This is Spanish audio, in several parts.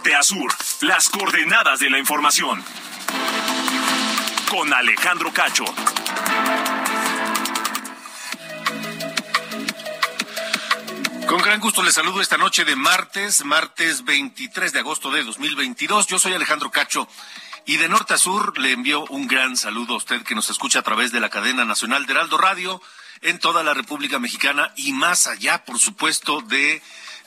Norte a sur, las coordenadas de la información. Con Alejandro Cacho. Con gran gusto les saludo esta noche de martes, martes 23 de agosto de 2022. Yo soy Alejandro Cacho y de norte a sur le envío un gran saludo a usted que nos escucha a través de la cadena nacional de Heraldo Radio en toda la República Mexicana y más allá, por supuesto, de,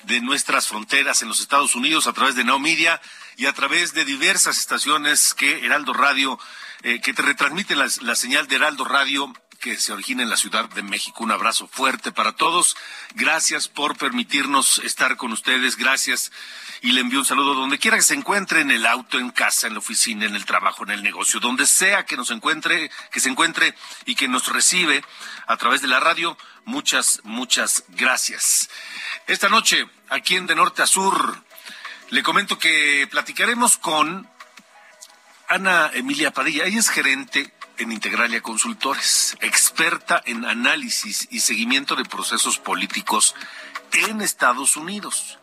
de nuestras fronteras en los Estados Unidos a través de Now Media y a través de diversas estaciones que Heraldo Radio, eh, que te retransmiten la, la señal de Heraldo Radio que se origina en la Ciudad de México. Un abrazo fuerte para todos. Gracias por permitirnos estar con ustedes. Gracias. Y le envío un saludo donde quiera que se encuentre, en el auto, en casa, en la oficina, en el trabajo, en el negocio, donde sea que nos encuentre, que se encuentre y que nos recibe a través de la radio. Muchas, muchas gracias. Esta noche, aquí en De Norte a Sur, le comento que platicaremos con Ana Emilia Padilla. Ella es gerente en Integralia Consultores, experta en análisis y seguimiento de procesos políticos en Estados Unidos.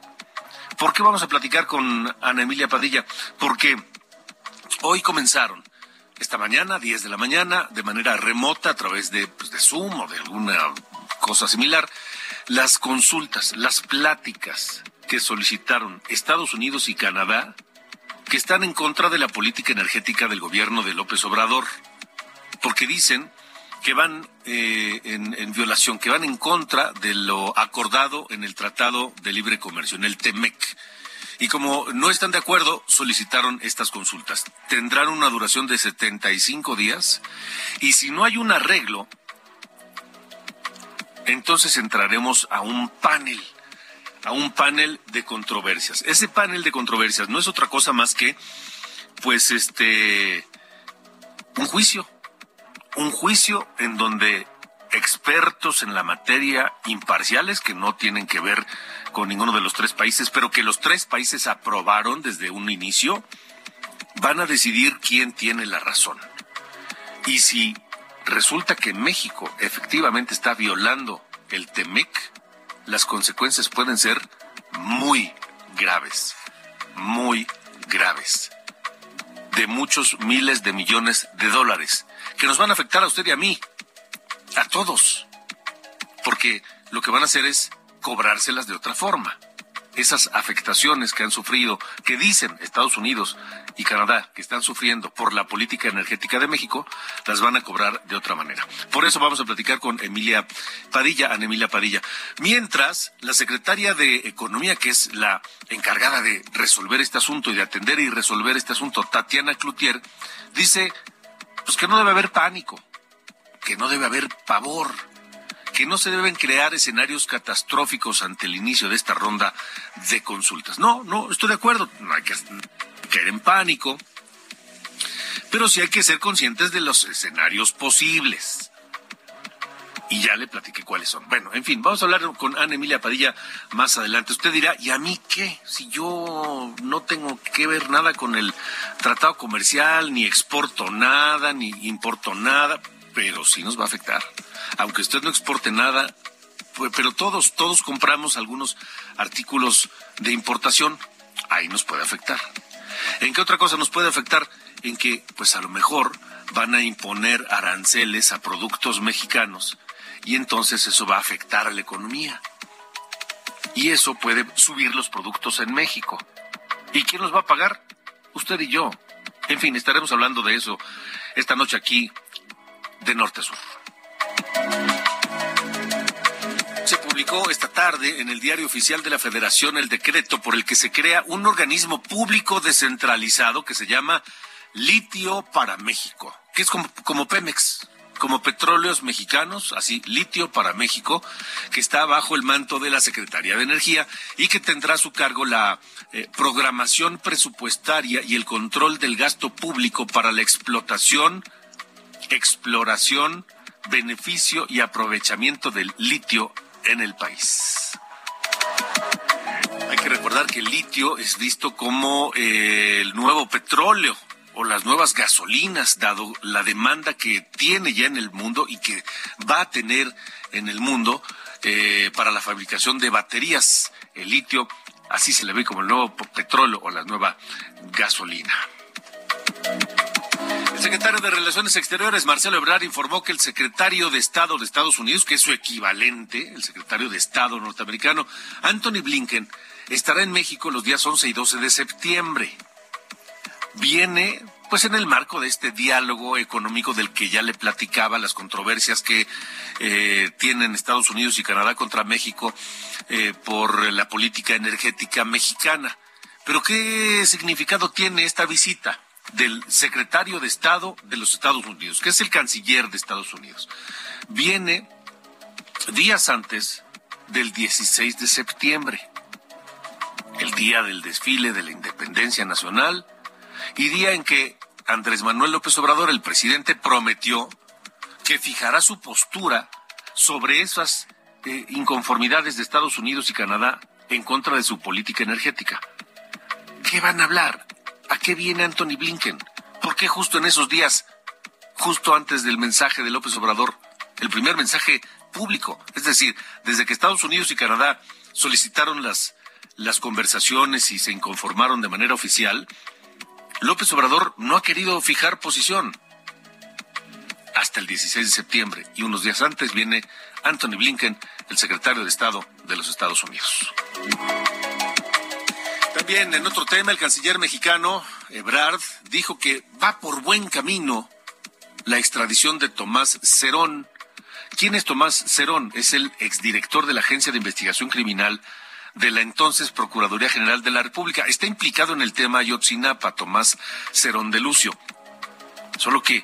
¿Por qué vamos a platicar con Ana Emilia Padilla? Porque hoy comenzaron, esta mañana, 10 de la mañana, de manera remota, a través de, pues, de Zoom o de alguna cosa similar, las consultas, las pláticas que solicitaron Estados Unidos y Canadá, que están en contra de la política energética del gobierno de López Obrador porque dicen que van eh, en, violación, que van en contra de lo acordado en el Tratado de Libre Comercio, en el TEMEC. Y como no están de acuerdo, solicitaron estas consultas. Tendrán una duración de 75 días y si no hay un arreglo, entonces entraremos a un panel, a un panel de controversias. Ese panel de controversias no es otra cosa más que, pues, este, un juicio un juicio en donde expertos en la materia imparciales que no tienen que ver con ninguno de los tres países, pero que los tres países aprobaron desde un inicio, van a decidir quién tiene la razón. Y si resulta que México efectivamente está violando el TEMEC, las consecuencias pueden ser muy graves, muy graves, de muchos miles de millones de dólares que nos van a afectar a usted y a mí, a todos, porque lo que van a hacer es cobrárselas de otra forma. Esas afectaciones que han sufrido, que dicen Estados Unidos y Canadá que están sufriendo por la política energética de México, las van a cobrar de otra manera. Por eso vamos a platicar con Emilia Padilla, Ana Emilia Padilla. Mientras, la secretaria de Economía, que es la encargada de resolver este asunto y de atender y resolver este asunto, Tatiana Cloutier, dice pues que no debe haber pánico, que no debe haber pavor, que no se deben crear escenarios catastróficos ante el inicio de esta ronda de consultas. No, no, estoy de acuerdo, no hay que caer en pánico, pero sí hay que ser conscientes de los escenarios posibles. Y ya le platiqué cuáles son. Bueno, en fin, vamos a hablar con Ana Emilia Padilla más adelante. Usted dirá, ¿y a mí qué? Si yo no tengo que ver nada con el tratado comercial, ni exporto nada, ni importo nada, pero sí nos va a afectar. Aunque usted no exporte nada, pues, pero todos, todos compramos algunos artículos de importación, ahí nos puede afectar. ¿En qué otra cosa nos puede afectar? En que, pues a lo mejor van a imponer aranceles a productos mexicanos y entonces eso va a afectar a la economía. Y eso puede subir los productos en México. ¿Y quién los va a pagar? Usted y yo. En fin, estaremos hablando de eso esta noche aquí de norte a sur. Se publicó esta tarde en el diario oficial de la Federación el decreto por el que se crea un organismo público descentralizado que se llama Litio para México, que es como, como Pemex como Petróleos Mexicanos, así Litio para México, que está bajo el manto de la Secretaría de Energía y que tendrá a su cargo la eh, programación presupuestaria y el control del gasto público para la explotación, exploración, beneficio y aprovechamiento del litio en el país. Hay que recordar que el litio es visto como eh, el nuevo petróleo o las nuevas gasolinas, dado la demanda que tiene ya en el mundo y que va a tener en el mundo eh, para la fabricación de baterías. El litio, así se le ve como el nuevo petróleo o la nueva gasolina. El secretario de Relaciones Exteriores, Marcelo Ebrard, informó que el secretario de Estado de Estados Unidos, que es su equivalente, el secretario de Estado norteamericano, Anthony Blinken, estará en México los días 11 y 12 de septiembre viene pues en el marco de este diálogo económico del que ya le platicaba, las controversias que eh, tienen Estados Unidos y Canadá contra México eh, por la política energética mexicana. Pero ¿qué significado tiene esta visita del secretario de Estado de los Estados Unidos, que es el canciller de Estados Unidos? Viene días antes del 16 de septiembre, el día del desfile de la independencia nacional y día en que Andrés Manuel López Obrador, el presidente, prometió que fijará su postura sobre esas eh, inconformidades de Estados Unidos y Canadá en contra de su política energética. ¿Qué van a hablar? ¿A qué viene Anthony Blinken? ¿Por qué justo en esos días, justo antes del mensaje de López Obrador, el primer mensaje público? Es decir, desde que Estados Unidos y Canadá solicitaron las, las conversaciones y se inconformaron de manera oficial, López Obrador no ha querido fijar posición hasta el 16 de septiembre y unos días antes viene Anthony Blinken, el secretario de Estado de los Estados Unidos. También en otro tema, el canciller mexicano Ebrard dijo que va por buen camino la extradición de Tomás Cerón. ¿Quién es Tomás Cerón? Es el exdirector de la Agencia de Investigación Criminal de la entonces Procuraduría General de la República. Está implicado en el tema Ayotzinapa, Tomás Cerón de Lucio. Solo que,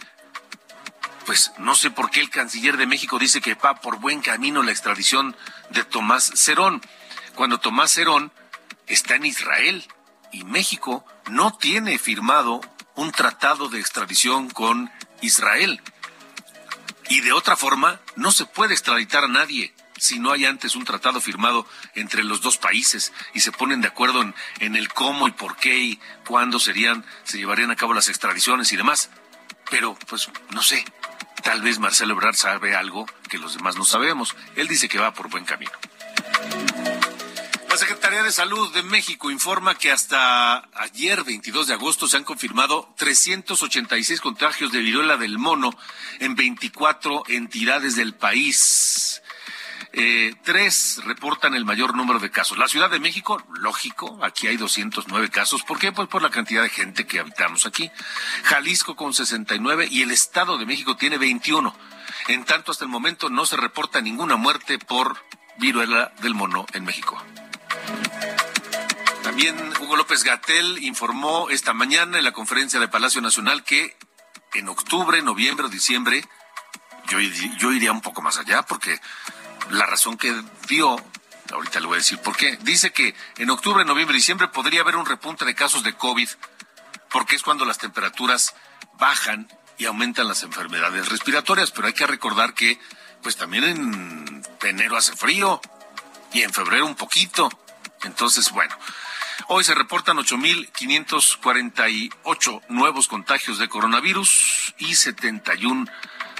pues no sé por qué el canciller de México dice que va por buen camino la extradición de Tomás Cerón, cuando Tomás Cerón está en Israel y México no tiene firmado un tratado de extradición con Israel. Y de otra forma, no se puede extraditar a nadie si no hay antes un tratado firmado entre los dos países y se ponen de acuerdo en, el cómo y por qué y cuándo serían, se llevarían a cabo las extradiciones y demás. Pero, pues, no sé, tal vez Marcelo Ebrard sabe algo que los demás no sabemos. Él dice que va por buen camino. La Secretaría de Salud de México informa que hasta ayer, 22 de agosto, se han confirmado 386 contagios de viruela del mono en 24 entidades del país. Eh, tres reportan el mayor número de casos. La Ciudad de México, lógico, aquí hay 209 casos. ¿Por qué? Pues por la cantidad de gente que habitamos aquí. Jalisco con 69 y el Estado de México tiene 21. En tanto, hasta el momento no se reporta ninguna muerte por viruela del mono en México. También Hugo López Gatel informó esta mañana en la conferencia de Palacio Nacional que en octubre, noviembre o diciembre, yo, yo iría un poco más allá porque la razón que dio, ahorita le voy a decir por qué, dice que en octubre, noviembre y diciembre podría haber un repunte de casos de COVID, porque es cuando las temperaturas bajan y aumentan las enfermedades respiratorias, pero hay que recordar que pues también en enero hace frío y en febrero un poquito. Entonces, bueno, hoy se reportan 8.548 nuevos contagios de coronavirus y 71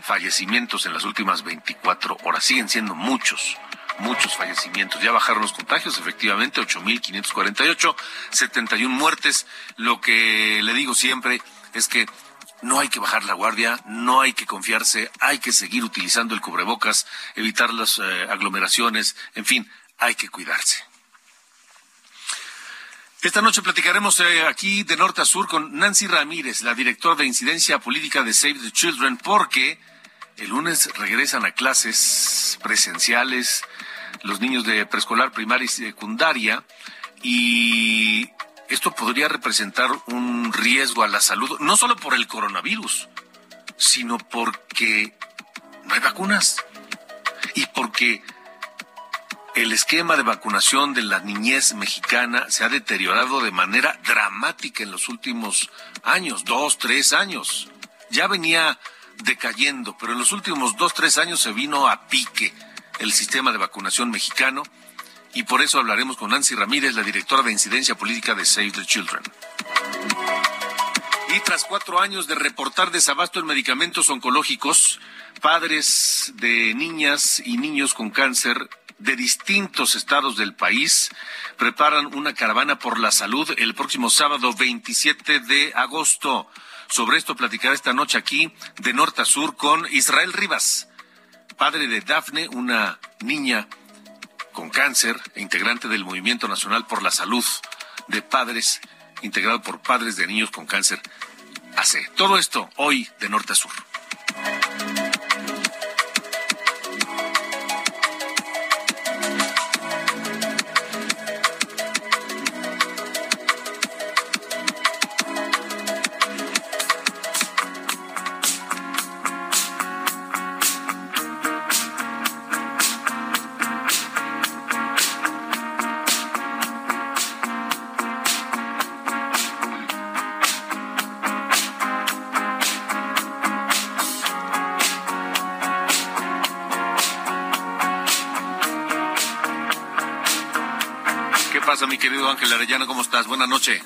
fallecimientos en las últimas 24 horas. Siguen siendo muchos, muchos fallecimientos. Ya bajaron los contagios, efectivamente, 8.548, 71 muertes. Lo que le digo siempre es que no hay que bajar la guardia, no hay que confiarse, hay que seguir utilizando el cubrebocas, evitar las eh, aglomeraciones, en fin, hay que cuidarse. Esta noche platicaremos eh, aquí de norte a sur con Nancy Ramírez, la directora de incidencia política de Save the Children, porque el lunes regresan a clases presenciales los niños de preescolar, primaria y secundaria y esto podría representar un riesgo a la salud, no solo por el coronavirus, sino porque hay vacunas. Y porque el esquema de vacunación de la niñez mexicana se ha deteriorado de manera dramática en los últimos años, dos, tres años. Ya venía decayendo, pero en los últimos dos, tres años se vino a pique el sistema de vacunación mexicano y por eso hablaremos con Nancy Ramírez, la directora de incidencia política de Save the Children. Y tras cuatro años de reportar desabasto en medicamentos oncológicos, padres de niñas y niños con cáncer de distintos estados del país preparan una caravana por la salud el próximo sábado 27 de agosto. Sobre esto platicará esta noche aquí de norte a sur con Israel Rivas, padre de Dafne, una niña con cáncer e integrante del Movimiento Nacional por la Salud de Padres, integrado por padres de niños con cáncer. Hace todo esto hoy de norte a sur. Ángel Arellano, ¿cómo estás? Buenas noches.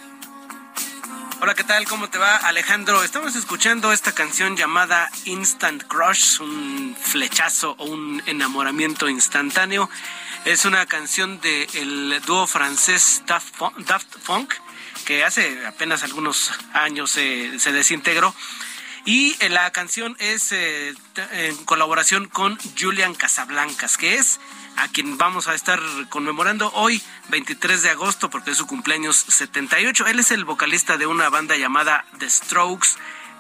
Hola, ¿qué tal? ¿Cómo te va, Alejandro? Estamos escuchando esta canción llamada Instant Crush, un flechazo o un enamoramiento instantáneo. Es una canción del dúo francés Daft Punk, que hace apenas algunos años se desintegró. Y eh, la canción es eh, en colaboración con Julian Casablancas, que es a quien vamos a estar conmemorando hoy, 23 de agosto, porque es su cumpleaños 78. Él es el vocalista de una banda llamada The Strokes,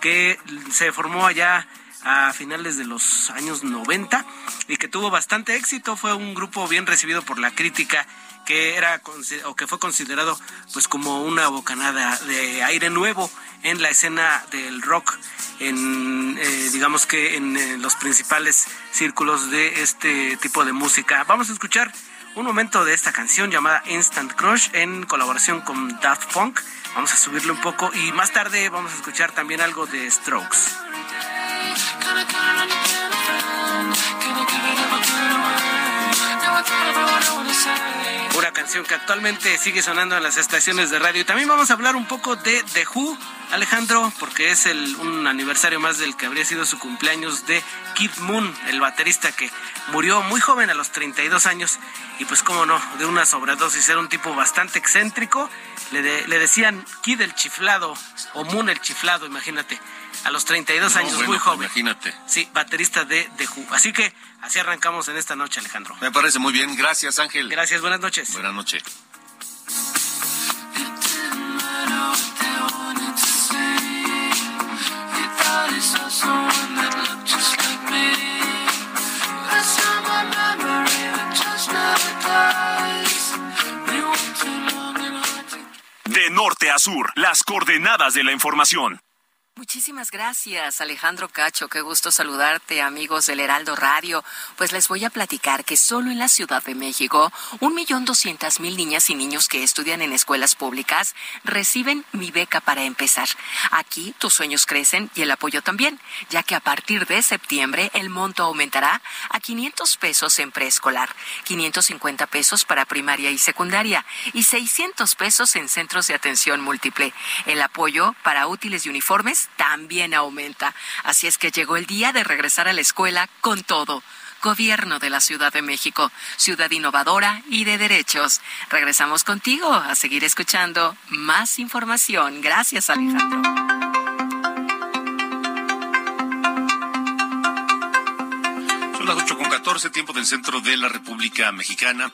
que se formó allá a finales de los años 90 y que tuvo bastante éxito. Fue un grupo bien recibido por la crítica que era o que fue considerado pues como una bocanada de aire nuevo en la escena del rock en eh, digamos que en eh, los principales círculos de este tipo de música. Vamos a escuchar un momento de esta canción llamada Instant Crush en colaboración con Daft Punk. Vamos a subirle un poco y más tarde vamos a escuchar también algo de Strokes. Una canción que actualmente sigue sonando en las estaciones de radio. Y también vamos a hablar un poco de The Who, Alejandro, porque es el, un aniversario más del que habría sido su cumpleaños de Kid Moon, el baterista que murió muy joven a los 32 años. Y pues cómo no, de una sobredosis, era un tipo bastante excéntrico. Le, le decían Kid el chiflado o Moon el chiflado, imagínate a los 32 años, muy joven. Imagínate. Sí, baterista de The Who. Así que así arrancamos en esta noche, Alejandro. Me parece muy bien. Gracias, Ángel. Gracias, buenas noches. Buenas noches. De norte a sur, las coordenadas de la información. Muchísimas gracias, Alejandro Cacho. Qué gusto saludarte, amigos del Heraldo Radio. Pues les voy a platicar que solo en la Ciudad de México, un millón doscientas mil niñas y niños que estudian en escuelas públicas reciben mi beca para empezar. Aquí tus sueños crecen y el apoyo también, ya que a partir de septiembre el monto aumentará a 500 pesos en preescolar, 550 pesos para primaria y secundaria y 600 pesos en centros de atención múltiple. El apoyo para útiles y uniformes también aumenta. Así es que llegó el día de regresar a la escuela con todo. Gobierno de la Ciudad de México, ciudad innovadora y de derechos. Regresamos contigo a seguir escuchando más información. Gracias, Alejandro. Son las 8 con 14, tiempo del centro de la República Mexicana.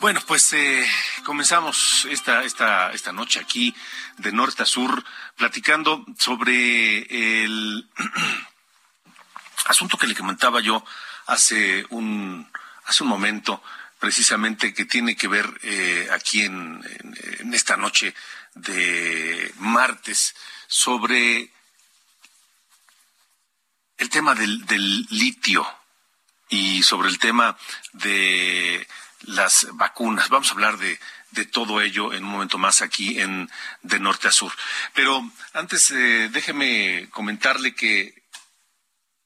Bueno, pues eh, comenzamos esta, esta, esta noche aquí de norte a sur platicando sobre el asunto que le comentaba yo hace un, hace un momento, precisamente que tiene que ver eh, aquí en, en esta noche de martes sobre el tema del, del litio y sobre el tema de las vacunas. Vamos a hablar de, de todo ello en un momento más aquí en de norte a sur. Pero antes eh, déjeme comentarle que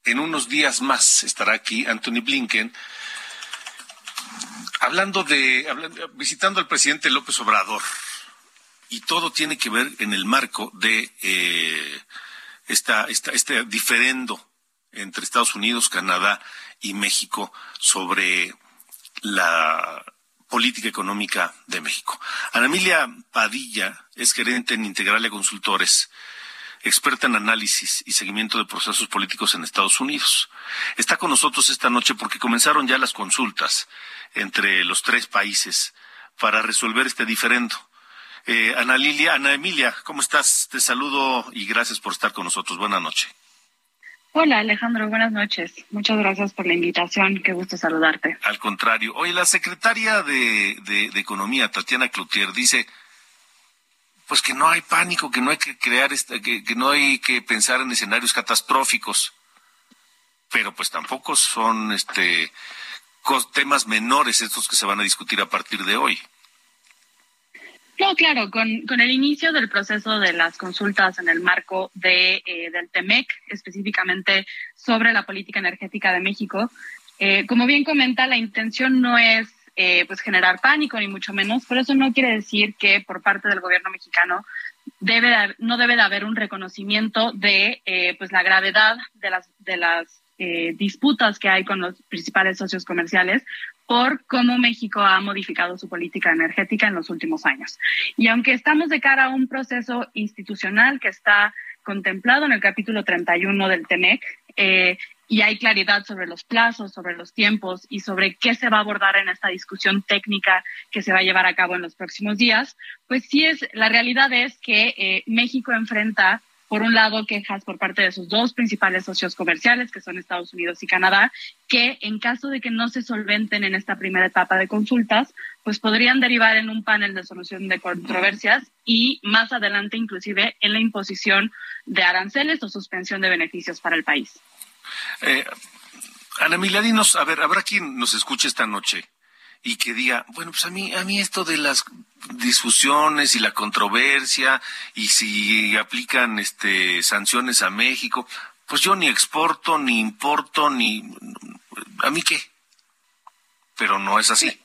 en unos días más estará aquí Anthony Blinken hablando de visitando al presidente López Obrador y todo tiene que ver en el marco de eh, esta, este diferendo entre Estados Unidos, Canadá y México sobre la política económica de México. Ana Emilia Padilla es gerente en Integrale Consultores, experta en análisis y seguimiento de procesos políticos en Estados Unidos. Está con nosotros esta noche porque comenzaron ya las consultas entre los tres países para resolver este diferendo. Eh, Ana Lilia, Ana Emilia, ¿cómo estás? Te saludo y gracias por estar con nosotros. Buenas noches. Hola Alejandro, buenas noches. Muchas gracias por la invitación. Qué gusto saludarte. Al contrario. Hoy la secretaria de, de, Economía, Tatiana Cloutier, dice pues que no hay pánico, que no hay que crear, esta, que, que no hay que pensar en escenarios catastróficos. Pero pues tampoco son este temas menores estos que se van a discutir a partir de hoy. No, claro, con, con, el inicio del proceso de las consultas en el marco de, eh, del TEMEC, específicamente sobre la política energética de México, eh, como bien comenta, la intención no es eh, pues generar pánico, ni mucho menos, pero eso no quiere decir que por parte del gobierno mexicano debe no debe de haber un reconocimiento de pues la gravedad de las, de las disputas que hay con los principales socios comerciales, por cómo México ha modificado su política energética en los últimos años. Y aunque estamos de cara a un proceso institucional que está contemplado en el capítulo 31 del TEMEC, eh, y hay claridad sobre los plazos, sobre los tiempos y sobre qué se va a abordar en esta discusión técnica que se va a llevar a cabo en los próximos días, pues sí es, la realidad es que eh, México enfrenta por un lado, quejas por parte de sus dos principales socios comerciales, que son Estados Unidos y Canadá, que en caso de que no se solventen en esta primera etapa de consultas, pues podrían derivar en un panel de solución de controversias y más adelante inclusive en la imposición de aranceles o suspensión de beneficios para el país. Eh, Ana Miladinos, a ver, habrá quien nos escuche esta noche y que diga, bueno, pues a mí, a mí esto de las discusiones y la controversia y si aplican este sanciones a México, pues yo ni exporto, ni importo, ni a mí qué. Pero no es así.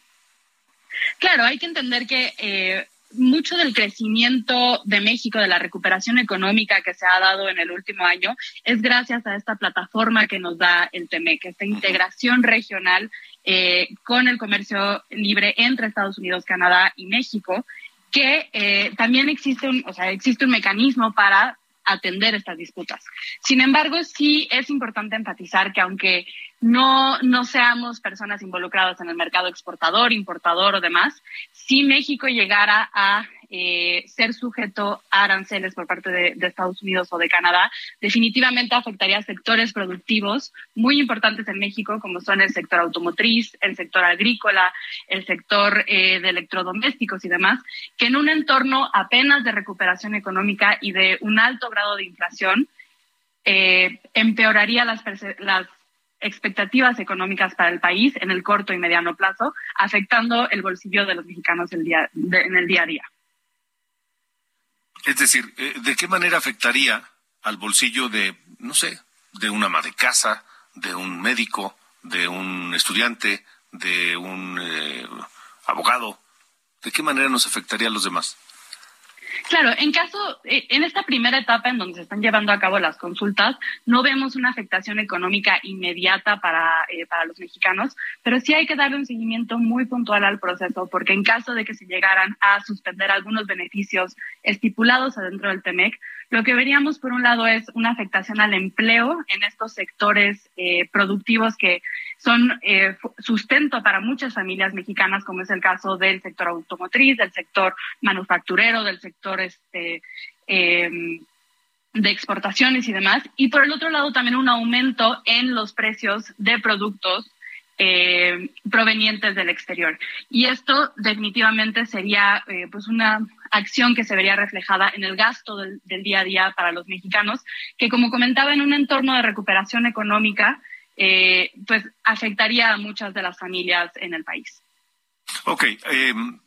Claro, hay que entender que eh, mucho del crecimiento de México, de la recuperación económica que se ha dado en el último año, es gracias a esta plataforma que nos da el TEMEC, esta integración regional eh, con el comercio libre entre Estados Unidos, Canadá y México, que eh, también existe un, o sea, existe un mecanismo para atender estas disputas. Sin embargo, sí es importante enfatizar que aunque no, no seamos personas involucradas en el mercado exportador, importador o demás, si México llegara a eh, ser sujeto a aranceles por parte de, Estados Unidos o de Canadá, definitivamente afectaría a sectores productivos muy importantes en México, como son el sector automotriz, el sector agrícola, el sector eh, de electrodomésticos y demás, que en un entorno apenas de recuperación económica y de un alto grado de inflación, eh, empeoraría las, las expectativas económicas para el país en el corto y mediano plazo, afectando el bolsillo de los mexicanos en el día a día. Es decir, eh, ¿de qué manera afectaría al bolsillo de, no sé, de una ama de casa, de un médico, de un estudiante, de un eh, abogado? ¿De qué manera nos afectaría a los demás? Claro, en caso, eh, en esta primera etapa en donde se están llevando a cabo las consultas, no vemos una afectación económica inmediata para, eh, para los mexicanos, pero sí hay que darle un seguimiento muy puntual al proceso, porque en caso de que se llegaran a suspender algunos beneficios estipulados adentro del TEMEC, lo que veríamos por un lado es una afectación al empleo en estos sectores eh, productivos que son eh, sustento para muchas familias mexicanas, como es el caso del sector automotriz, del sector manufacturero, del sector este, em, de exportaciones y demás. Y por el otro lado, también un aumento en los precios de productos eh, provenientes del exterior. Y esto definitivamente sería eh, pues una acción que se vería reflejada en el gasto del, día a día para los mexicanos, que como comentaba, en un entorno de recuperación económica, eh, pues afectaría a muchas de las familias en el país. Ok, em,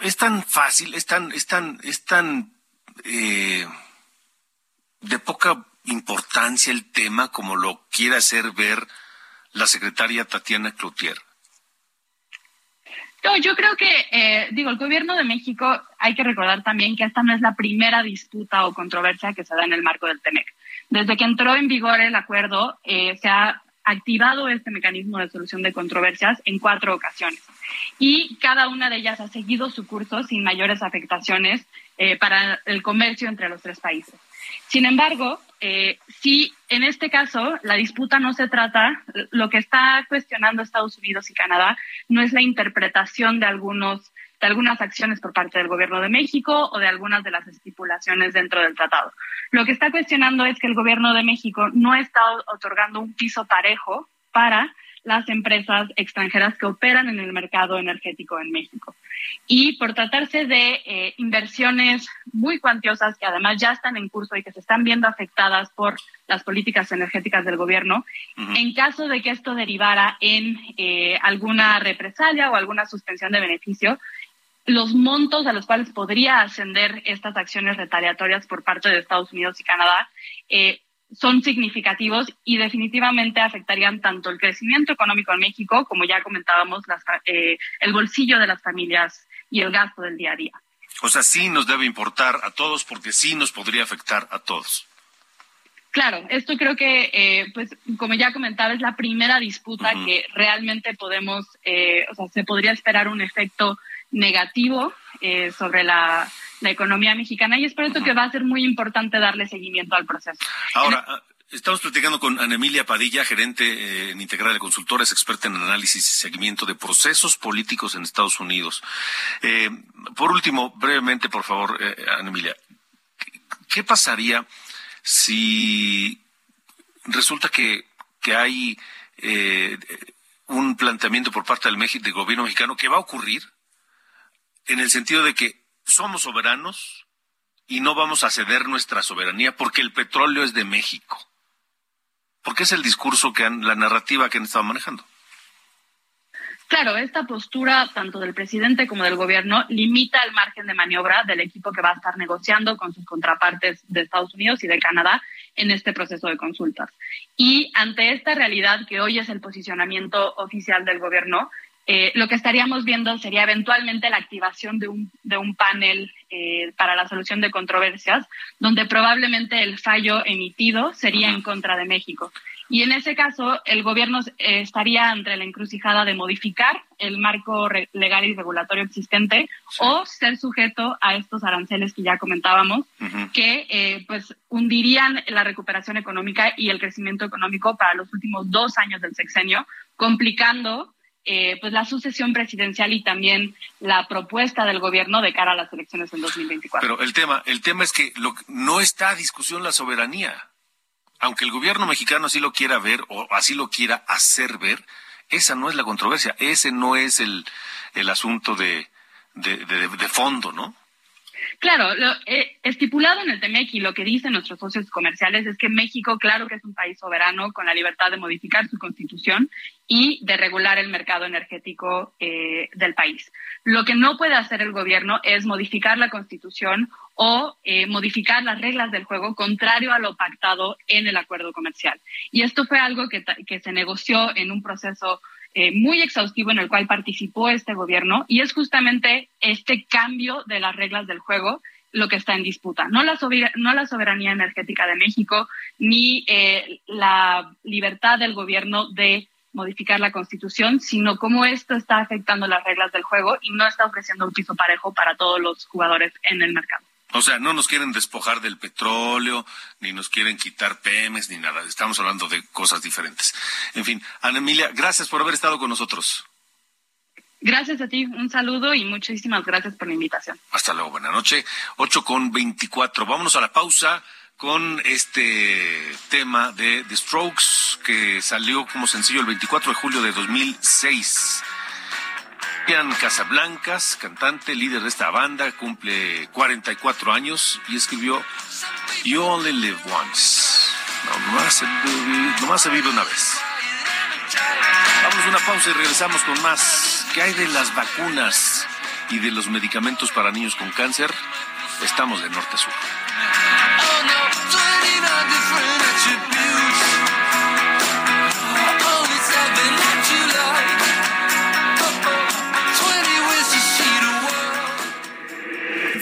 es tan fácil, es tan, es tan, es tan eh, de poca importancia el tema como lo quiere hacer ver la secretaria Tatiana Cloutier. No, yo creo que, eh, digo, el gobierno de México, hay que recordar también que esta no es la primera disputa o controversia que se da en el marco del TEMEC. Desde que entró en vigor el acuerdo, eh, se ha activado este mecanismo de solución de controversias en cuatro ocasiones. Y cada una de ellas ha seguido su curso sin mayores afectaciones eh, para el comercio entre los tres países. Sin embargo, eh, si en este caso la disputa no se trata, lo que está cuestionando Estados Unidos y Canadá no es la interpretación de algunos de algunas acciones por parte del gobierno de México o de algunas de las estipulaciones dentro del tratado. Lo que está cuestionando es que el gobierno de México no está otorgando un piso parejo para las empresas extranjeras que operan en el mercado energético en México. Y por tratarse de eh, inversiones muy cuantiosas que además ya están en curso y que se están viendo afectadas por las políticas energéticas del gobierno, en caso de que esto derivara en eh, alguna represalia o alguna suspensión de beneficio, los montos a los cuales podría ascender estas acciones retaliatorias por parte de Estados Unidos y Canadá eh, son significativos y definitivamente afectarían tanto el crecimiento económico en México, como ya comentábamos, eh, el bolsillo de las familias y el gasto del día a día. O sea, sí nos debe importar a todos porque sí nos podría afectar a todos. Claro, esto creo que, eh, pues, como ya comentaba, es la primera disputa que realmente podemos, eh, o sea, se podría esperar un efecto negativo sobre la la economía mexicana y es por eso que va a ser muy importante darle seguimiento al proceso. Ahora, ah, Estamos platicando con Ana Emilia Padilla, gerente eh, en Integral de Consultores, experta en análisis y seguimiento de procesos políticos en Estados Unidos. Eh, por último, brevemente, por favor, eh, Ana Emilia, ¿qué pasaría si resulta que, que hay un planteamiento por parte del, del gobierno mexicano que va a ocurrir en el sentido de que somos soberanos y no vamos a ceder nuestra soberanía porque el petróleo es de México. Porque es el discurso que han, la narrativa que han estado manejando. Claro, esta postura tanto del presidente como del gobierno limita el margen de maniobra del equipo que va a estar negociando con sus contrapartes de Estados Unidos y de Canadá en este proceso de consultas. Y ante esta realidad que hoy es el posicionamiento oficial del gobierno, eh, lo que estaríamos viendo sería eventualmente la activación de un, de un panel eh, para la solución de controversias, donde probablemente el fallo emitido sería en contra de México. Y en ese caso, el gobierno eh, estaría entre la encrucijada de modificar el marco legal y regulatorio existente o ser sujeto a estos aranceles que ya comentábamos, que pues hundirían la recuperación económica y el crecimiento económico para los últimos dos años del sexenio, complicando eh, pues la sucesión presidencial y también la propuesta del gobierno de cara a las elecciones en 2024. Pero el tema, el tema es que no está a discusión la soberanía. Aunque el gobierno mexicano así lo quiera ver o así lo quiera hacer ver, esa no es la controversia, ese no es el, el asunto de, de, de fondo, ¿no? Claro, lo, eh, estipulado en el TEMEC y lo que dicen nuestros socios comerciales es que México, claro que es un país soberano con la libertad de modificar su constitución y de regular el mercado energético eh, del país. Lo que no puede hacer el gobierno es modificar la constitución o eh, modificar las reglas del juego contrario a lo pactado en el acuerdo comercial. Y esto fue algo que, que se negoció en un proceso eh, muy exhaustivo en el cual participó este gobierno y es justamente este cambio de las reglas del juego lo que está en disputa. No la, no la soberanía energética de México ni eh, la libertad del gobierno de modificar la constitución, sino cómo esto está afectando las reglas del juego y no está ofreciendo un piso parejo para todos los jugadores en el mercado. O sea, no nos quieren despojar del petróleo, ni nos quieren quitar PEMES, ni nada. Estamos hablando de cosas diferentes. En fin, Ana Emilia, gracias por haber estado con nosotros. Gracias a ti, un saludo y muchísimas gracias por la invitación. Hasta luego, buena noche. 8 con 24. Vámonos a la pausa con este tema de The Strokes que salió como sencillo el 24 de julio de 2006. Ian Casablancas, cantante, líder de esta banda, cumple 44 años y escribió You Only Live Once. Nomás se, vive una vez. Vamos a una pausa y regresamos con más. ¿Qué hay de las vacunas y de los medicamentos para niños con cáncer? Estamos de norte a sur.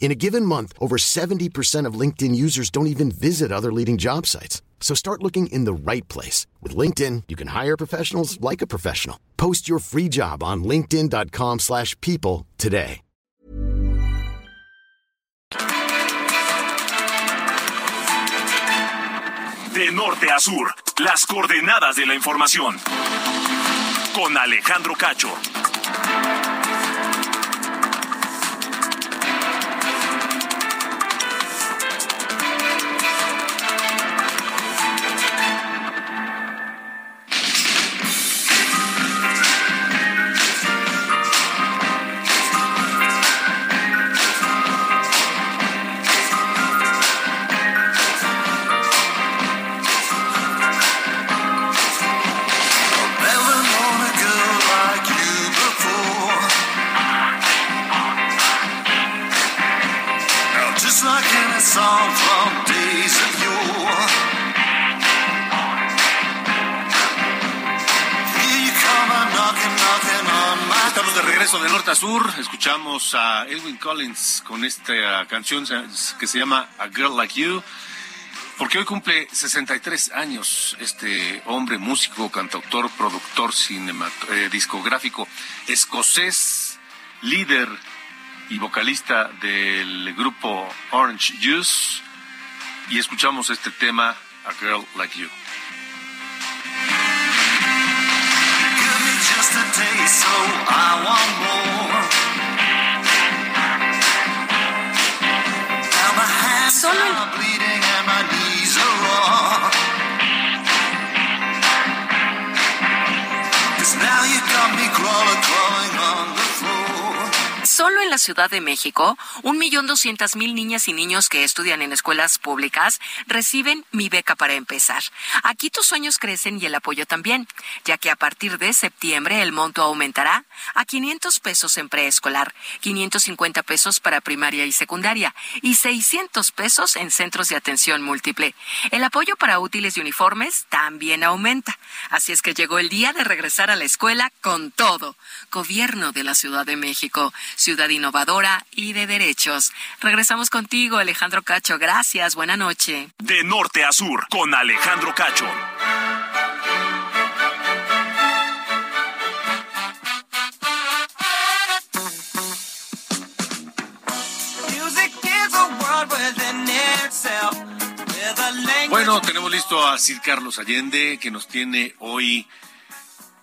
In a given month, over 70% of LinkedIn users don't even visit other leading job sites. So start looking in the right place. With LinkedIn, you can hire professionals like a professional. Post your free job on linkedin.com slash people today. De norte a sur, las coordenadas de la información. Con Alejandro Cacho. A Edwin Collins con esta canción que se llama A Girl Like You, porque hoy cumple 63 años este hombre, músico, cantautor, productor eh, discográfico escocés, líder y vocalista del grupo Orange Juice, y escuchamos este tema, A Girl Like You. La Ciudad de México, un millón doscientas mil niñas y niños que estudian en escuelas públicas reciben mi beca para empezar. Aquí tus sueños crecen y el apoyo también, ya que a partir de septiembre el monto aumentará a 500 pesos en preescolar, 550 pesos para primaria y secundaria y 600 pesos en centros de atención múltiple. El apoyo para útiles y uniformes también aumenta. Así es que llegó el día de regresar a la escuela con todo. Gobierno de la Ciudad de México ciudad innovadora y de derechos. Regresamos contigo, Alejandro Cacho. Gracias, buena noche. De norte a sur, con Alejandro Cacho. Bueno, tenemos listo a Sir Carlos Allende, que nos tiene hoy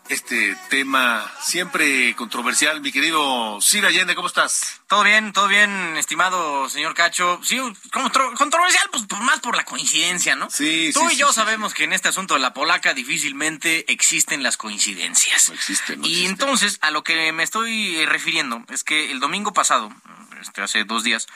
este tema siempre controversial. Mi querido Sir Allende, ¿cómo estás? Todo bien, todo bien, estimado señor Cacho. Sí, controversial, pues, más por la coincidencia, ¿no? Sí, Tú y yo sabemos que en este asunto de la polaca difícilmente existen las coincidencias. No existen. y entonces, a lo que me estoy refiriendo es que el domingo pasado, este, hace dos días,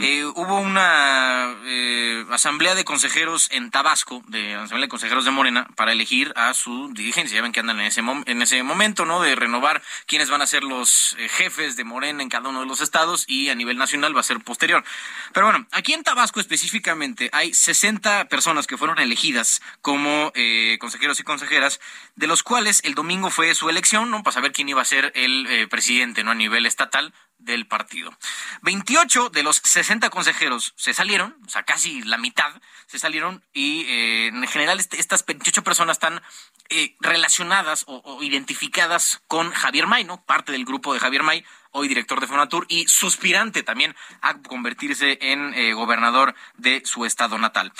eh, hubo una eh, asamblea de consejeros en Tabasco, de asamblea de consejeros de Morena, para elegir a su dirigencia. Ya ven que andan en ese, en ese momento, ¿no? De renovar quiénes van a ser los eh, jefes de Morena en cada uno de los estados y a nivel nacional va a ser posterior. Pero bueno, aquí en Tabasco específicamente hay 60 personas que fueron elegidas como consejeros y consejeras, de los cuales el domingo fue su elección, ¿no? Para saber quién iba a ser el presidente, ¿no? A nivel estatal del partido. 28 de los 60 consejeros se salieron, o sea, casi la mitad se salieron y eh, en general este, estas 28 personas están eh, relacionadas o, identificadas con Javier May, ¿no? Parte del grupo de Javier May, hoy director de Fonatur y suspirante también a convertirse en eh, gobernador de su estado natal.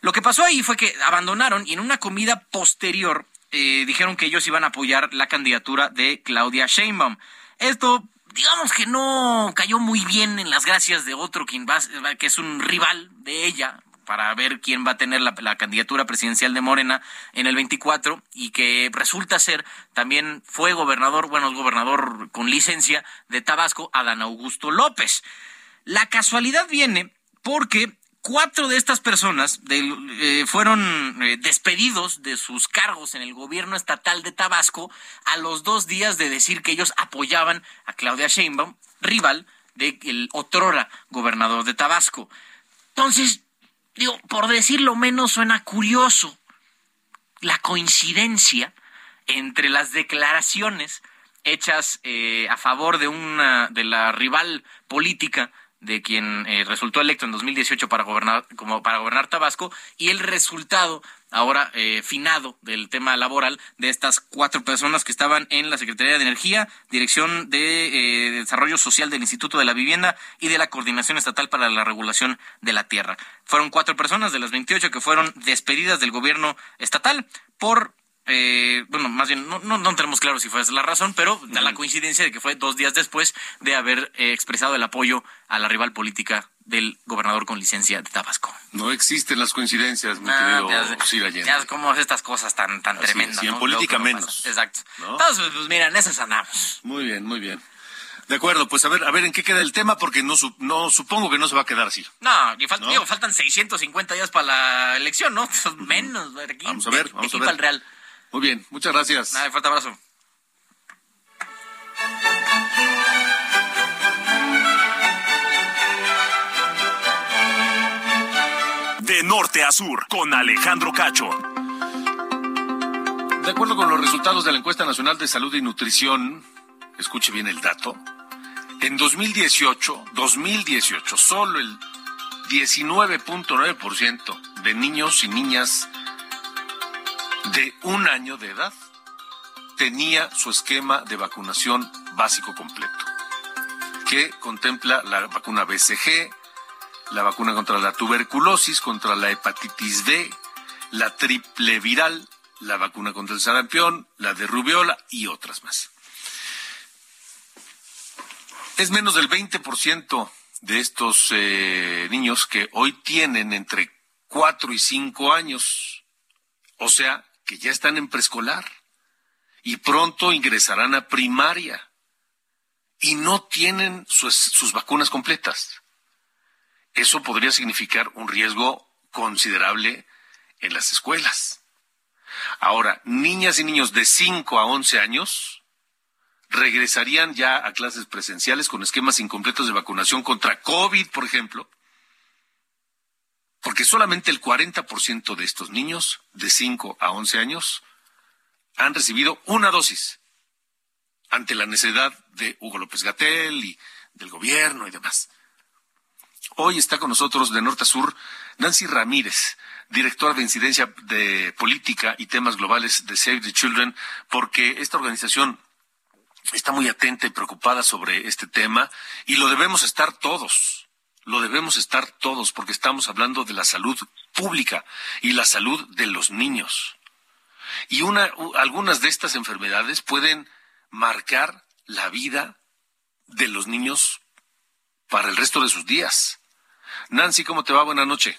Lo que pasó ahí fue que abandonaron y en una comida posterior dijeron que ellos iban a apoyar la candidatura de Claudia Sheinbaum. Esto digamos que no cayó muy bien en las gracias de otro quien va, que es un rival de ella para ver quién va a tener la, candidatura presidencial de Morena en el 24 y que resulta ser también fue gobernador, bueno, es gobernador con licencia de Tabasco, Adán Augusto López. La casualidad viene porque cuatro de estas personas eh, fueron eh, despedidos de sus cargos en el gobierno estatal de Tabasco a los dos días de decir que ellos apoyaban a Claudia Sheinbaum, rival del otrora gobernador de Tabasco. Entonces, digo, por decirlo menos, suena curioso la coincidencia entre las declaraciones hechas eh, a favor de una de la rival política de quien eh, resultó electo en 2018 para gobernar como para gobernar Tabasco y el resultado ahora eh, finado del tema laboral de estas cuatro personas que estaban en la Secretaría de Energía, Dirección de eh, Desarrollo Social del Instituto de la Vivienda y de la Coordinación Estatal para la Regulación de la Tierra. Fueron cuatro personas de las 28 que fueron despedidas del gobierno estatal por eh, bueno, más bien, no, no, tenemos claro si fue esa la razón, pero da la coincidencia de que fue dos días después de haber eh, expresado el apoyo a la rival política del gobernador con licencia de Tabasco. No existen las coincidencias, mi ah, querido Ya como estas cosas tan, tan tremendas. Y en política menos. Exacto. Entonces, pues mira, en esas andamos. Muy bien, muy bien. De acuerdo, pues a ver, a ver en qué queda el tema, porque no, no supongo que no se va a quedar así. No, y faltan 650 días para la elección, ¿no? Menos. vamos a ver, vamos a ver. Real. Muy bien, muchas gracias. Nada, fuerte abrazo. De norte a sur, con Alejandro Cacho. De acuerdo con los resultados de la encuesta nacional de salud y nutrición, escuche bien el dato, en 2018, 2018, solo el 19.9% de niños y niñas de un año de edad tenía su esquema de vacunación básico completo, que contempla la vacuna BCG, la vacuna contra la tuberculosis, contra la hepatitis B, la triple viral, la vacuna contra el sarampión, la de rubiola y otras más. Es menos del 20% de estos eh, niños que hoy tienen entre 4 y 5 años. O sea, que ya están en preescolar y pronto ingresarán a primaria y no tienen sus, vacunas completas. Eso podría significar un riesgo considerable en las escuelas. Ahora, niñas y niños de 5 a 11 años regresarían ya a clases presenciales con esquemas incompletos de vacunación contra COVID, por ejemplo, porque solamente el 40% de estos niños de 5 a 11 años han recibido una dosis ante la necesidad de Hugo López Gatel y del gobierno y demás. Hoy está con nosotros de norte a sur Nancy Ramírez, directora de incidencia de política y temas globales de Save the Children, porque esta organización está muy atenta y preocupada sobre este tema y lo debemos estar todos lo debemos estar todos porque estamos hablando de la salud pública y la salud de los niños. Y una, algunas de estas enfermedades pueden marcar la vida de los niños para el resto de sus días. Nancy, ¿cómo te va? Buenas noches.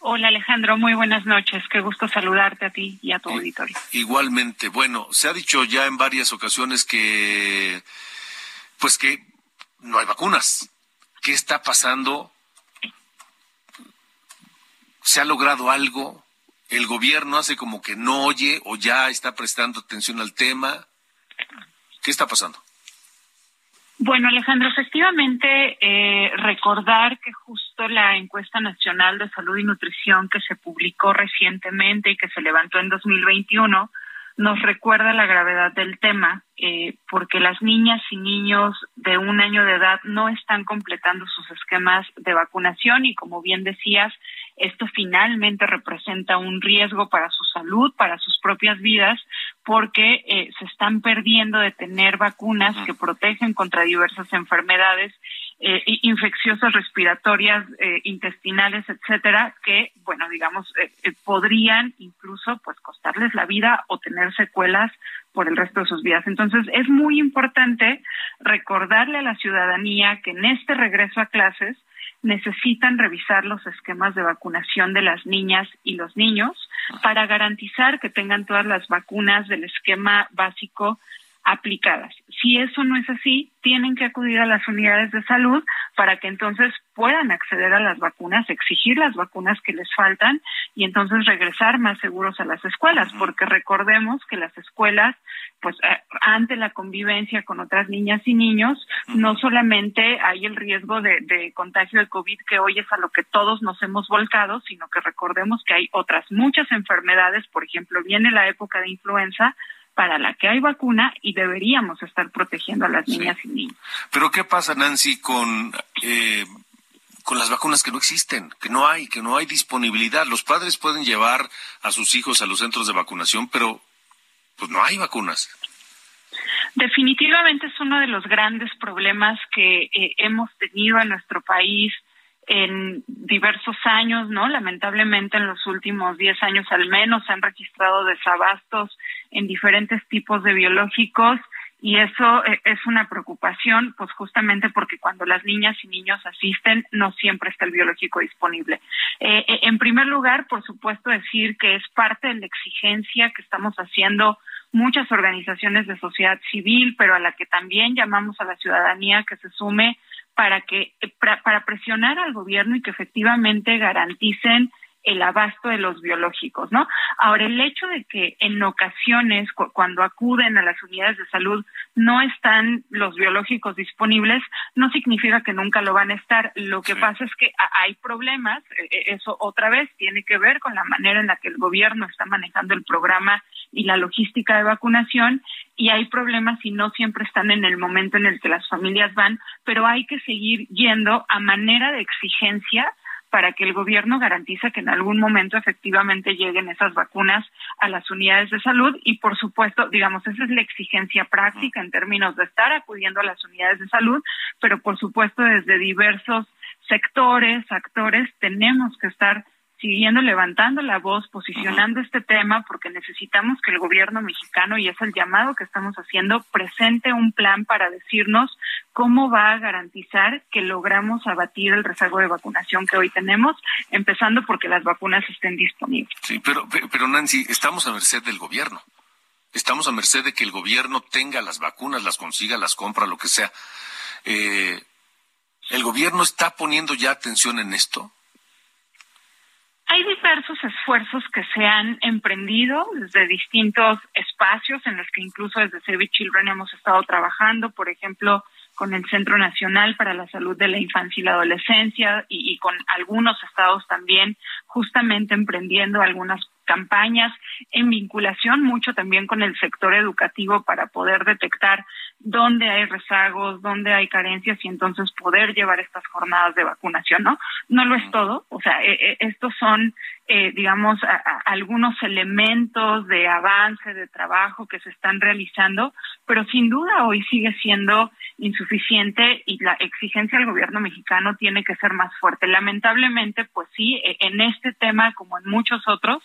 Hola Alejandro, muy buenas noches. Qué gusto saludarte a ti y a tu auditorio. Igualmente. Bueno, se ha dicho ya en varias ocasiones que, pues que no hay vacunas ¿Qué está pasando? ¿Se ha logrado algo? ¿El gobierno hace como que no oye o ya está prestando atención al tema? ¿Qué está pasando? Bueno, Alejandro, efectivamente, eh, recordar que justo la encuesta nacional de salud y nutrición que se publicó recientemente y que se levantó en 2021 nos recuerda la gravedad del tema, eh, porque las niñas y niños de un año de edad no están completando sus esquemas de vacunación y como bien decías, esto finalmente representa un riesgo para su salud, para sus propias vidas, porque eh, se están perdiendo de tener vacunas que protegen contra diversas enfermedades eh, infecciosas respiratorias, eh, intestinales, etcétera, que, bueno, digamos, podrían incluso pues costarles la vida o tener secuelas por el resto de sus vidas. Entonces, es muy importante recordarle a la ciudadanía que en este regreso a clases necesitan revisar los esquemas de vacunación de las niñas y los niños para garantizar que tengan todas las vacunas del esquema básico aplicadas. Si eso no es así, tienen que acudir a las unidades de salud para que entonces puedan acceder a las vacunas, exigir las vacunas que les faltan y entonces regresar más seguros a las escuelas, porque recordemos que las escuelas, pues eh, ante la convivencia con otras niñas y niños, no solamente hay el riesgo de, de contagio de COVID, que hoy es a lo que todos nos hemos volcado, sino que recordemos que hay otras muchas enfermedades, por ejemplo, viene la época de influenza, para la que hay vacuna y deberíamos estar protegiendo a las niñas y niños. Pero ¿qué pasa, Nancy, con, eh, con las vacunas que no existen, que no hay, que no hay disponibilidad? Los padres pueden llevar a sus hijos a los centros de vacunación, pero pues no hay vacunas. Definitivamente es uno de los grandes problemas que eh, hemos tenido en nuestro país en diversos años, ¿no? Lamentablemente en los últimos 10 años al menos se han registrado desabastos en diferentes tipos de biológicos y eso eh, es una preocupación, pues justamente porque cuando las niñas y niños asisten no siempre está el biológico disponible. Eh, eh, en primer lugar, por supuesto, decir que es parte de la exigencia que estamos haciendo muchas organizaciones de sociedad civil, pero a la que también llamamos a la ciudadanía que se sume para que para presionar al gobierno y que efectivamente garanticen el abasto de los biológicos, ¿no? Ahora, el hecho de que en ocasiones, cuando acuden a las unidades de salud, no están los biológicos disponibles, no significa que nunca lo van a estar. Lo que pasa es que hay problemas, e, e, eso otra vez tiene que ver con la manera en la que el gobierno está manejando el programa y la logística de vacunación y hay problemas y no siempre están en el momento en el que las familias van, pero hay que seguir yendo a manera de exigencia para que el gobierno garantice que en algún momento efectivamente lleguen esas vacunas a las unidades de salud. Y por supuesto, digamos, esa es la exigencia práctica en términos de estar acudiendo a las unidades de salud, pero por supuesto desde diversos sectores, actores, tenemos que estar siguiendo levantando la voz, posicionando este tema, porque necesitamos que el gobierno mexicano, y es el llamado que estamos haciendo, presente un plan para decirnos cómo va a garantizar que logramos abatir el rezago de vacunación que hoy tenemos, empezando porque las vacunas estén disponibles. Sí, pero, pero Nancy, estamos a merced del gobierno. Estamos a merced de que el gobierno tenga las vacunas, las consiga, las compra, lo que sea. Eh, ¿El gobierno está poniendo ya atención en esto? Hay diversos esfuerzos que se han emprendido desde distintos espacios en los que incluso desde Save Children hemos estado trabajando, por ejemplo, con el Centro Nacional para la Salud de la Infancia y la Adolescencia y, y con algunos estados también justamente emprendiendo algunas campañas en vinculación mucho también con el sector educativo para poder detectar dónde hay rezagos, dónde hay carencias y entonces poder llevar estas jornadas de vacunación, ¿no? No lo es todo, o sea, eh, eh, estos son, eh, digamos, algunos elementos de avance, de trabajo que se están realizando, pero sin duda hoy sigue siendo insuficiente y la exigencia del gobierno mexicano tiene que ser más fuerte. Lamentablemente, pues sí, e, en este tema como en muchos otros,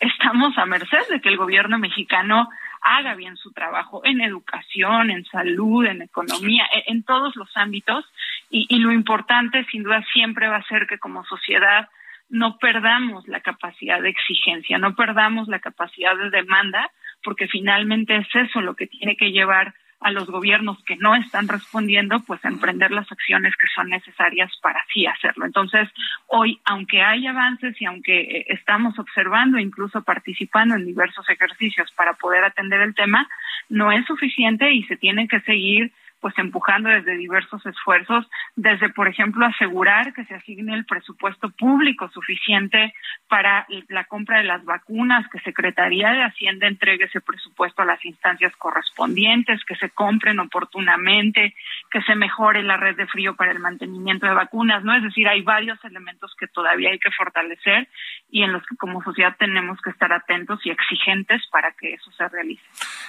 estamos a merced de que el gobierno mexicano haga bien su trabajo en educación, en salud, en economía, en, todos los ámbitos. Y, y lo importante, sin duda, siempre va a ser que como sociedad no perdamos la capacidad de exigencia, no perdamos la capacidad de demanda, porque finalmente es eso lo que tiene que llevar a los gobiernos que no están respondiendo, pues emprender las acciones que son necesarias para así hacerlo. Entonces, hoy, aunque hay avances y aunque eh, estamos observando, incluso participando en diversos ejercicios para poder atender el tema, no es suficiente y se tiene que seguir pues empujando desde diversos esfuerzos, desde, por ejemplo, asegurar que se asigne el presupuesto público suficiente para la compra de las vacunas, que Secretaría de Hacienda entregue ese presupuesto a las instancias correspondientes, que se compren oportunamente, que se mejore la red de frío para el mantenimiento de vacunas, ¿no? Es decir, hay varios elementos que todavía hay que fortalecer y en los que como sociedad tenemos que estar atentos y exigentes para que eso se realice.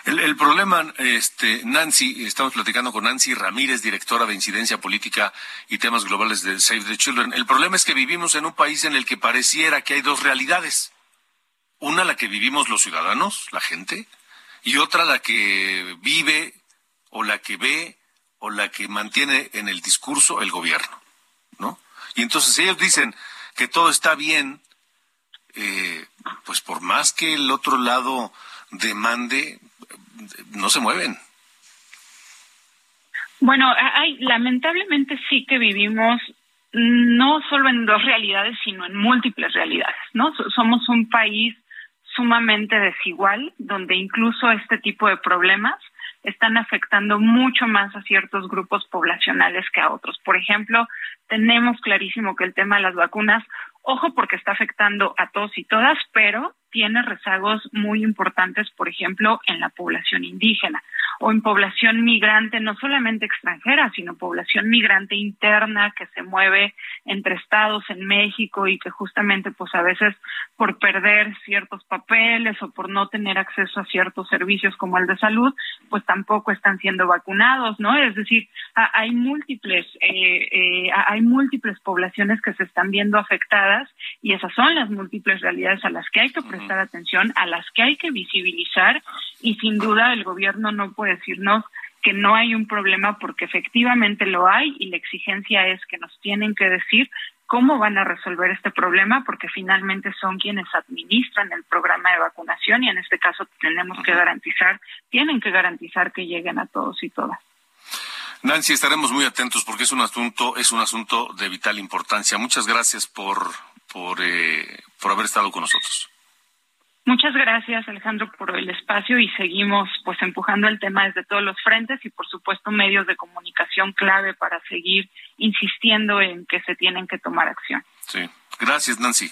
El, problema, este, Nancy, estamos platicando con Nancy Ramírez, directora de Incidencia Política y Temas Globales de Save the Children. El problema es que vivimos en un país en el que pareciera que hay dos realidades. Una la que vivimos los ciudadanos, la gente, y otra la que vive o la que ve o la que mantiene en el discurso el gobierno, ¿no? Y entonces ellos dicen que todo está bien, eh, pues por más que el otro lado demande, no se mueven. Bueno, hay, lamentablemente sí que vivimos no solo en dos realidades, sino en múltiples realidades, ¿no? Somos un país sumamente desigual, donde incluso este tipo de problemas están afectando mucho más a ciertos grupos poblacionales que a otros. Por ejemplo, tenemos clarísimo que el tema de las vacunas, ojo porque está afectando a todos y todas, pero tiene rezagos muy importantes, por ejemplo, en la población indígena o en población migrante, no solamente extranjera, sino población migrante interna que se mueve entre estados en México y que justamente pues a veces por perder ciertos papeles o por no tener acceso a ciertos servicios como el de salud, pues tampoco están siendo vacunados, ¿no? Es decir, hay múltiples, eh, eh, hay múltiples poblaciones que se están viendo afectadas y esas son las múltiples realidades a las que hay que prestar atención, a las que hay que visibilizar y sin duda el gobierno no puede decirnos que no hay un problema porque efectivamente lo hay y la exigencia es que nos tienen que decir cómo van a resolver este problema porque finalmente son quienes administran el programa de vacunación y en este caso tenemos que garantizar, tienen que garantizar que lleguen a todos y todas. Nancy, estaremos muy atentos porque es un asunto, es un asunto de vital importancia. Muchas gracias por, por, eh, por haber estado con nosotros. Muchas gracias, Alejandro, por el espacio y seguimos pues empujando el tema desde todos los frentes y por supuesto medios de comunicación clave para seguir insistiendo en que se tienen que tomar acción. Sí. Gracias, Nancy.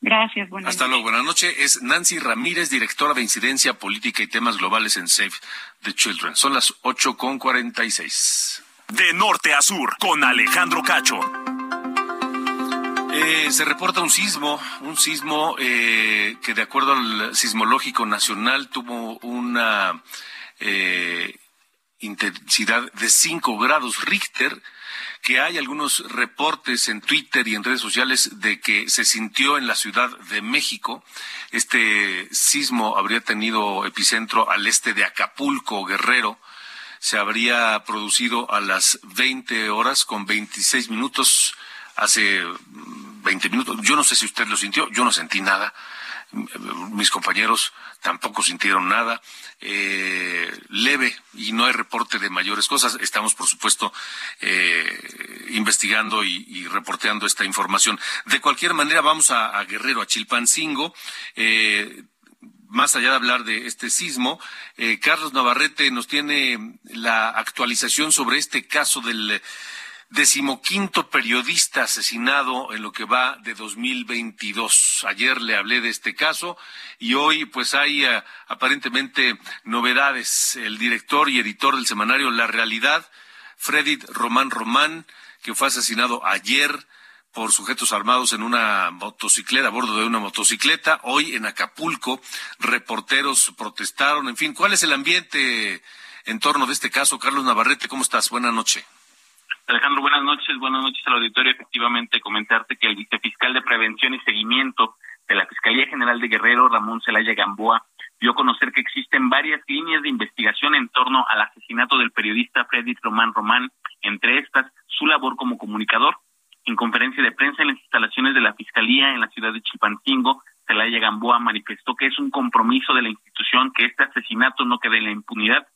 Gracias, buenas Hasta luego, buenas noches. Es Nancy Ramírez, directora de Incidencia Política y Temas Globales en Save the Children. Son las ocho con cuarenta y seis. De norte a sur, con Alejandro Cacho. Eh, se reporta un sismo, un sismo eh, que de acuerdo al sismológico nacional tuvo una eh, intensidad de 5 grados Richter, que hay algunos reportes en Twitter y en redes sociales de que se sintió en la Ciudad de México. Este sismo habría tenido epicentro al este de Acapulco, Guerrero. Se habría producido a las 20 horas con 26 minutos hace 20 minutos. Yo no sé si usted lo sintió, yo no sentí nada. Mis compañeros tampoco sintieron nada. Eh, leve y no hay reporte de mayores cosas. Estamos, por supuesto, eh, investigando y, reporteando esta información. De cualquier manera, vamos a, Guerrero, a Chilpancingo. Eh, más allá de hablar de este sismo, Carlos Navarrete nos tiene la actualización sobre este caso del decimoquinto periodista asesinado en lo que va de 2022. Ayer le hablé de este caso y hoy pues hay eh, aparentemente novedades. El director y editor del semanario La Realidad, Freddy Román Román, que fue asesinado ayer por sujetos armados en una motocicleta, a bordo de una motocicleta. Hoy en Acapulco, reporteros protestaron. En fin, ¿cuál es el ambiente en torno de este caso? Carlos Navarrete, ¿cómo estás? Buenas noches. Alejandro, buenas noches. Buenas noches al auditorio. Efectivamente, comentarte que el vicefiscal de Prevención y Seguimiento de la Fiscalía General de Guerrero, Ramón Celaya Gamboa, dio a conocer que existen varias líneas de investigación en torno al asesinato del periodista Freddy Román Román, entre estas su labor como comunicador. En conferencia de prensa en las instalaciones de la Fiscalía en la ciudad de Chilpancingo, Celaya Gamboa manifestó que es un compromiso de la institución que este asesinato no quede en la impunidad.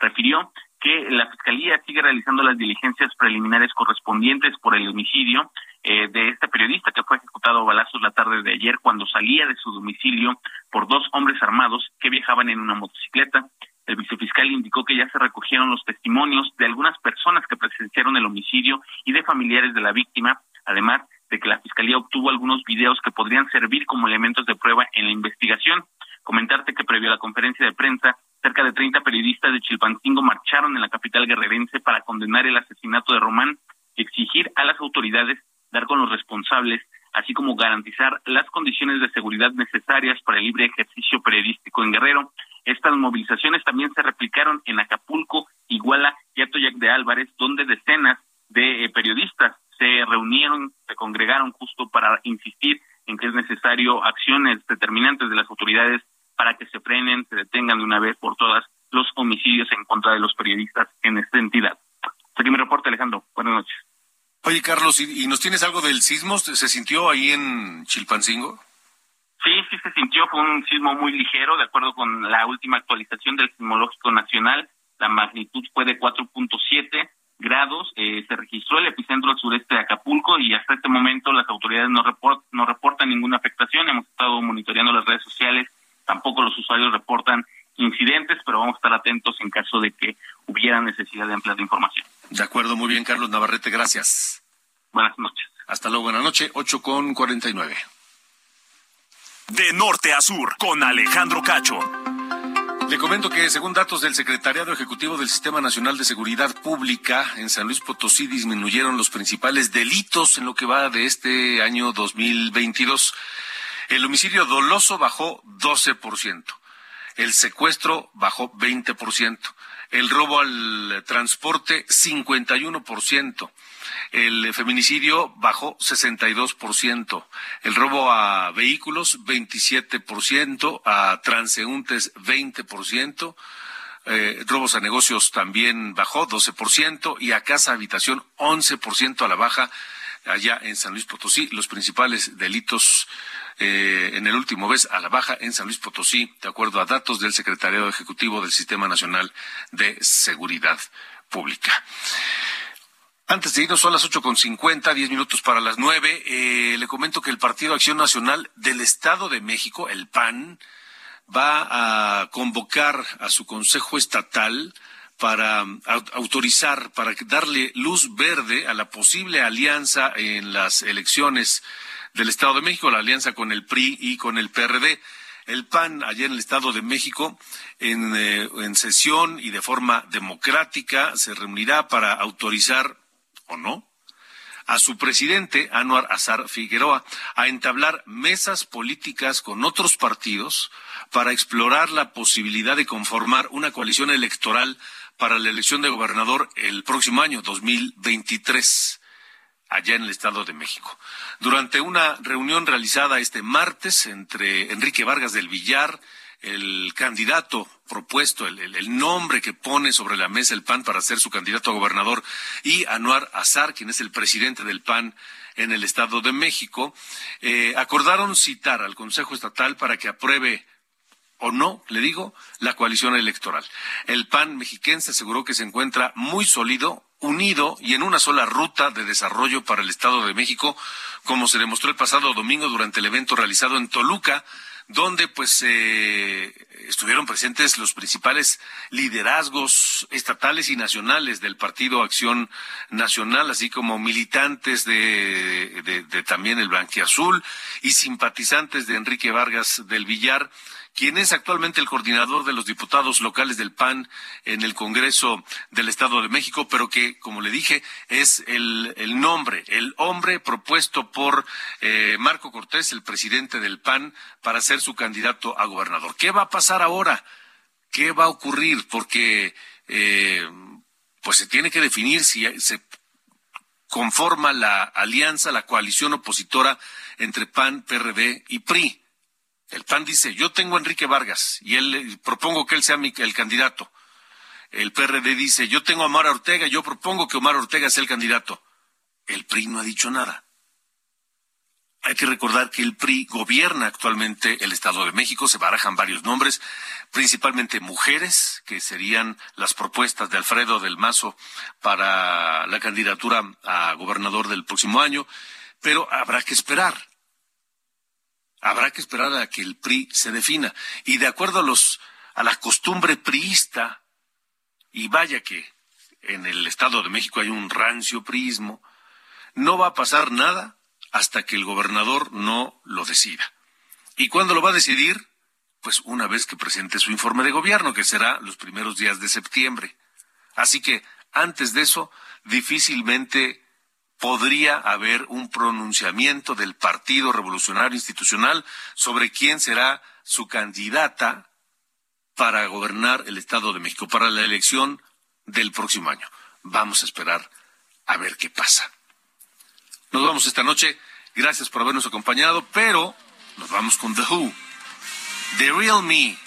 Refirió que la Fiscalía sigue realizando las diligencias preliminares correspondientes por el homicidio eh, de este periodista que fue ejecutado a balazos la tarde de ayer cuando salía de su domicilio por dos hombres armados que viajaban en una motocicleta. el vicefiscal indicó que ya se recogieron los testimonios de algunas personas que presenciaron el homicidio y de familiares de la víctima, además de que la fiscalía obtuvo algunos videos que podrían servir como elementos de prueba en la investigación. Comentarte que previo a la conferencia de prensa, cerca de 30 periodistas de Chilpancingo marcharon en la capital guerrerense para condenar el asesinato de Román y exigir a las autoridades dar con los responsables, así como garantizar las condiciones de seguridad necesarias para el libre ejercicio periodístico en Guerrero. Estas movilizaciones también se replicaron en Acapulco, Iguala y Atoyac de Álvarez, donde decenas de eh, periodistas se reunieron, se congregaron justo para insistir en que es necesario acciones determinantes de las autoridades para que se frenen, se detengan de una vez por todas los homicidios en contra de los periodistas en esta entidad. Aquí mi reporte, Alejandro. Buenas noches. Oye, Carlos, ¿y, nos tienes algo del sismo? ¿Se sintió ahí en Chilpancingo? Sí, sí se sintió, fue un sismo muy ligero, de acuerdo con la última actualización del Sismológico Nacional, la magnitud fue de 4.7 grados, eh, se registró el epicentro al sureste de Acapulco y hasta este momento las autoridades no, no reportan ninguna afectación, hemos estado monitoreando las redes sociales, tampoco los usuarios reportan incidentes, pero vamos a estar atentos en caso de que hubiera necesidad de ampliar información. De acuerdo, muy bien, Carlos Navarrete, gracias. Buenas noches. Hasta luego, buenas noches, 8 con 49. De norte a sur, con Alejandro Cacho. Le comento que según datos del Secretariado Ejecutivo del Sistema Nacional de Seguridad Pública, en San Luis Potosí disminuyeron los principales delitos en lo que va de este año 2022. El homicidio doloso bajó 12%, el secuestro bajó 20%, el robo al transporte 51%, el feminicidio bajó 62%, el robo a vehículos 27%, a transeúntes 20%, eh, robos a negocios también bajó 12% y a casa habitación 11% a la baja allá en San Luis Potosí. Los principales delitos eh, en el último mes a la baja en San Luis Potosí, de acuerdo a datos del Secretariado Ejecutivo del Sistema Nacional de Seguridad Pública. Antes de irnos, son las ocho con cincuenta, diez minutos para las nueve. Eh, le comento que el Partido Acción Nacional del Estado de México, el PAN, va a convocar a su Consejo Estatal para autorizar, para darle luz verde a la posible alianza en las elecciones del Estado de México, la alianza con el PRI y con el PRD. El PAN, ayer en el Estado de México, en, eh, en sesión y de forma democrática, se reunirá para autorizar o no a su presidente, Anuar Azar Figueroa, a entablar mesas políticas con otros partidos para explorar la posibilidad de conformar una coalición electoral para la elección de gobernador el próximo año, 2023 allá en el Estado de México. Durante una reunión realizada este martes entre Enrique Vargas del Villar, el candidato propuesto, el, nombre que pone sobre la mesa el PAN para ser su candidato a gobernador, y Anuar Azar, quien es el presidente del PAN en el Estado de México, eh, acordaron citar al Consejo Estatal para que apruebe o no, le digo, la coalición electoral. El PAN mexiquense aseguró que se encuentra muy sólido, unido y en una sola ruta de desarrollo para el Estado de México, como se demostró el pasado domingo durante el evento realizado en Toluca, donde pues eh, estuvieron presentes los principales liderazgos estatales y nacionales del Partido Acción Nacional, así como militantes de, de también el Blanquiazul y simpatizantes de Enrique Vargas del Villar quien es actualmente el coordinador de los diputados locales del PAN en el Congreso del Estado de México, pero que, como le dije, es el, nombre, el hombre propuesto por eh, Marco Cortés, el presidente del PAN, para ser su candidato a gobernador. ¿Qué va a pasar ahora? ¿Qué va a ocurrir? Porque eh, pues se tiene que definir si se conforma la alianza, la coalición opositora entre PAN, PRD y PRI. El PAN dice, yo tengo a Enrique Vargas y él propongo que él sea el candidato. El PRD dice, yo tengo a Omar Ortega, yo propongo que Omar Ortega sea el candidato. El PRI no ha dicho nada. Hay que recordar que el PRI gobierna actualmente el Estado de México, se barajan varios nombres, principalmente mujeres, que serían las propuestas de Alfredo del Mazo para la candidatura a gobernador del próximo año, pero habrá que esperar habrá que esperar a que el PRI se defina. Y de acuerdo a los a la costumbre priista, y vaya que en el Estado de México hay un rancio priismo, no va a pasar nada hasta que el gobernador no lo decida. ¿Y cuándo lo va a decidir? Pues una vez que presente su informe de gobierno, que será los primeros días de septiembre. Así que antes de eso, difícilmente podría haber un pronunciamiento del Partido Revolucionario Institucional sobre quién será su candidata para gobernar el Estado de México, para la elección del próximo año. Vamos a esperar a ver qué pasa. Nos vamos esta noche. Gracias por habernos acompañado, pero nos vamos con The Who. The Real Me.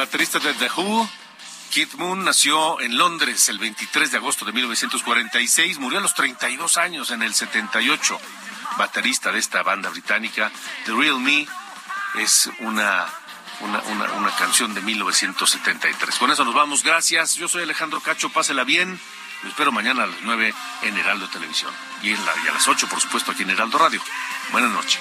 Baterista de The Who, Keith Moon, nació en Londres el 23 de agosto de 1946, murió a los 32 años en el 78. Baterista de esta banda británica, The Real Me, es una, una, una, una canción de 1973. Con eso nos vamos, gracias. Yo soy Alejandro Cacho, pásela bien. Lo espero mañana a las 9 en Heraldo Televisión. Y, en la, y a las 8, por supuesto, aquí en Heraldo Radio. Buenas noches.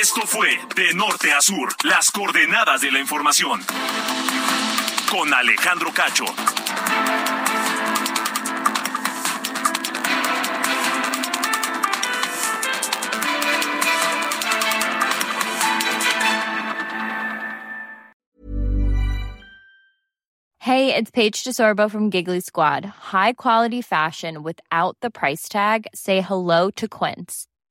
Esto fue De Norte a Sur, las coordenadas de la información. Con Alejandro Cacho. Hey, it's Paige DeSorbo from Giggly Squad. High quality fashion without the price tag. Say hello to Quince.